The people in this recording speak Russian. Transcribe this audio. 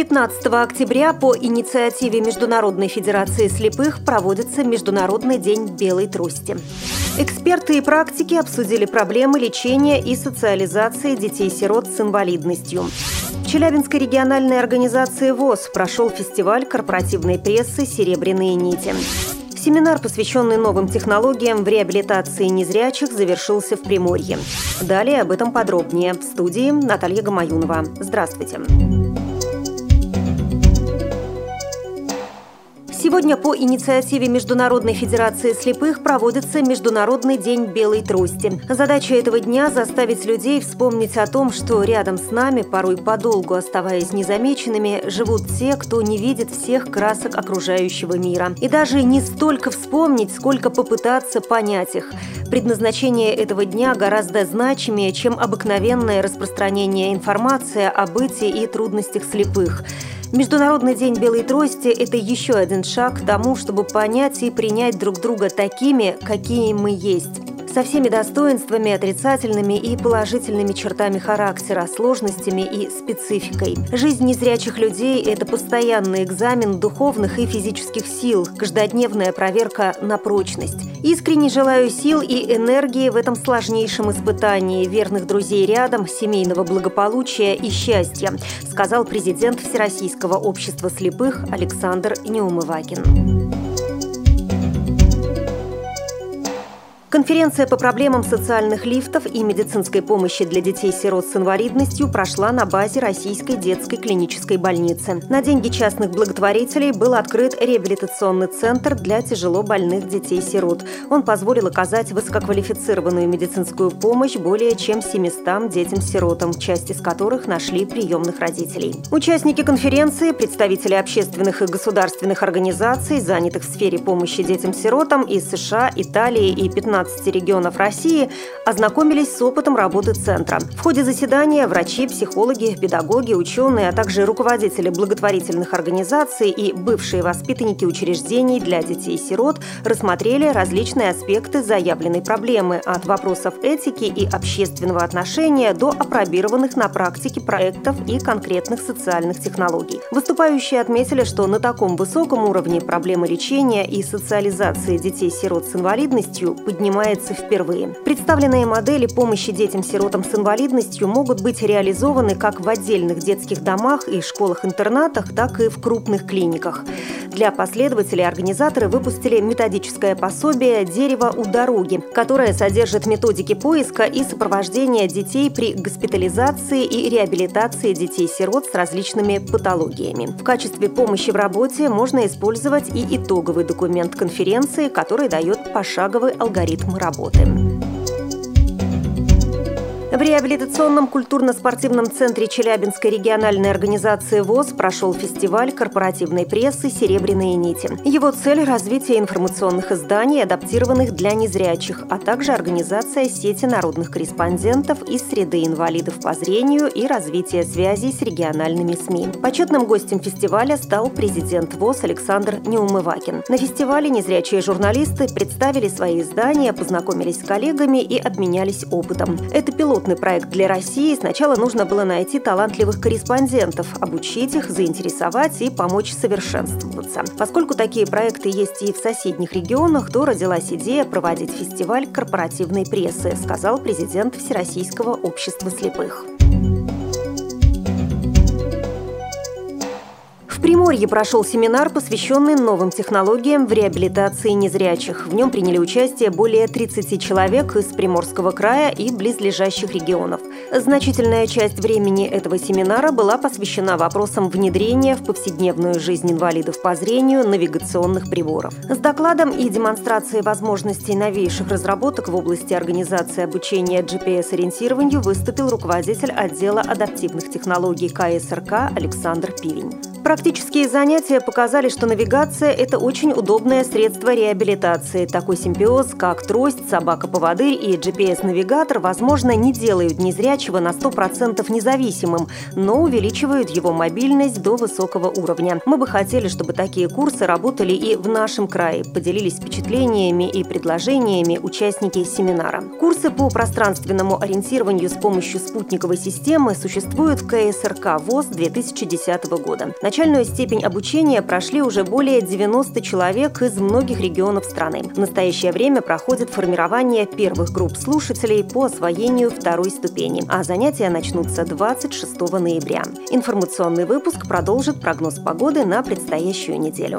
15 октября по инициативе Международной Федерации слепых проводится Международный день белой трости. Эксперты и практики обсудили проблемы лечения и социализации детей-сирот с инвалидностью. В Челябинской региональной организации ВОЗ прошел фестиваль корпоративной прессы «Серебряные нити». Семинар, посвященный новым технологиям в реабилитации незрячих, завершился в Приморье. Далее об этом подробнее. В студии Наталья Гамаюнова. Здравствуйте. Сегодня по инициативе Международной Федерации слепых проводится Международный день белой трости. Задача этого дня – заставить людей вспомнить о том, что рядом с нами, порой подолгу оставаясь незамеченными, живут те, кто не видит всех красок окружающего мира. И даже не столько вспомнить, сколько попытаться понять их. Предназначение этого дня гораздо значимее, чем обыкновенное распространение информации о бытии и трудностях слепых – Международный день белой трости – это еще один шаг к тому, чтобы понять и принять друг друга такими, какие мы есть со всеми достоинствами, отрицательными и положительными чертами характера, сложностями и спецификой. Жизнь незрячих людей – это постоянный экзамен духовных и физических сил, каждодневная проверка на прочность. Искренне желаю сил и энергии в этом сложнейшем испытании, верных друзей рядом, семейного благополучия и счастья, сказал президент Всероссийского общества слепых Александр Неумывакин. Конференция по проблемам социальных лифтов и медицинской помощи для детей-сирот с инвалидностью прошла на базе Российской детской клинической больницы. На деньги частных благотворителей был открыт реабилитационный центр для тяжело больных детей-сирот. Он позволил оказать высококвалифицированную медицинскую помощь более чем 700 детям-сиротам, часть из которых нашли приемных родителей. Участники конференции, представители общественных и государственных организаций, занятых в сфере помощи детям-сиротам из США, Италии и 15 15 регионов России ознакомились с опытом работы Центра. В ходе заседания врачи, психологи, педагоги, ученые, а также руководители благотворительных организаций и бывшие воспитанники учреждений для детей-сирот рассмотрели различные аспекты заявленной проблемы от вопросов этики и общественного отношения до опробированных на практике проектов и конкретных социальных технологий. Выступающие отметили, что на таком высоком уровне проблемы лечения и социализации детей-сирот с инвалидностью поднимаются принимается впервые. Представленные модели помощи детям-сиротам с инвалидностью могут быть реализованы как в отдельных детских домах и школах-интернатах, так и в крупных клиниках. Для последователей организаторы выпустили методическое пособие «Дерево у дороги», которое содержит методики поиска и сопровождения детей при госпитализации и реабилитации детей-сирот с различными патологиями. В качестве помощи в работе можно использовать и итоговый документ конференции, который дает пошаговый алгоритм ритм работы. В реабилитационном культурно-спортивном центре Челябинской региональной организации ВОЗ прошел фестиваль корпоративной прессы «Серебряные нити». Его цель – развитие информационных изданий, адаптированных для незрячих, а также организация сети народных корреспондентов из среды инвалидов по зрению и развитие связей с региональными СМИ. Почетным гостем фестиваля стал президент ВОЗ Александр Неумывакин. На фестивале незрячие журналисты представили свои издания, познакомились с коллегами и обменялись опытом. Это пилот пилотный проект для России, сначала нужно было найти талантливых корреспондентов, обучить их, заинтересовать и помочь совершенствоваться. Поскольку такие проекты есть и в соседних регионах, то родилась идея проводить фестиваль корпоративной прессы, сказал президент Всероссийского общества слепых. В Приморье прошел семинар, посвященный новым технологиям в реабилитации незрячих. В нем приняли участие более 30 человек из Приморского края и близлежащих регионов. Значительная часть времени этого семинара была посвящена вопросам внедрения в повседневную жизнь инвалидов по зрению навигационных приборов. С докладом и демонстрацией возможностей новейших разработок в области организации обучения GPS-ориентированию выступил руководитель отдела адаптивных технологий КСРК Александр Пивень. Практические занятия показали, что навигация – это очень удобное средство реабилитации. Такой симбиоз, как трость, собака-поводырь и GPS-навигатор, возможно, не делают незрячего на 100% независимым, но увеличивают его мобильность до высокого уровня. Мы бы хотели, чтобы такие курсы работали и в нашем крае, поделились впечатлениями и предложениями участники семинара. Курсы по пространственному ориентированию с помощью спутниковой системы существуют в КСРК ВОЗ 2010 года. Начальную степень обучения прошли уже более 90 человек из многих регионов страны. В настоящее время проходит формирование первых групп слушателей по освоению второй ступени, а занятия начнутся 26 ноября. Информационный выпуск продолжит прогноз погоды на предстоящую неделю.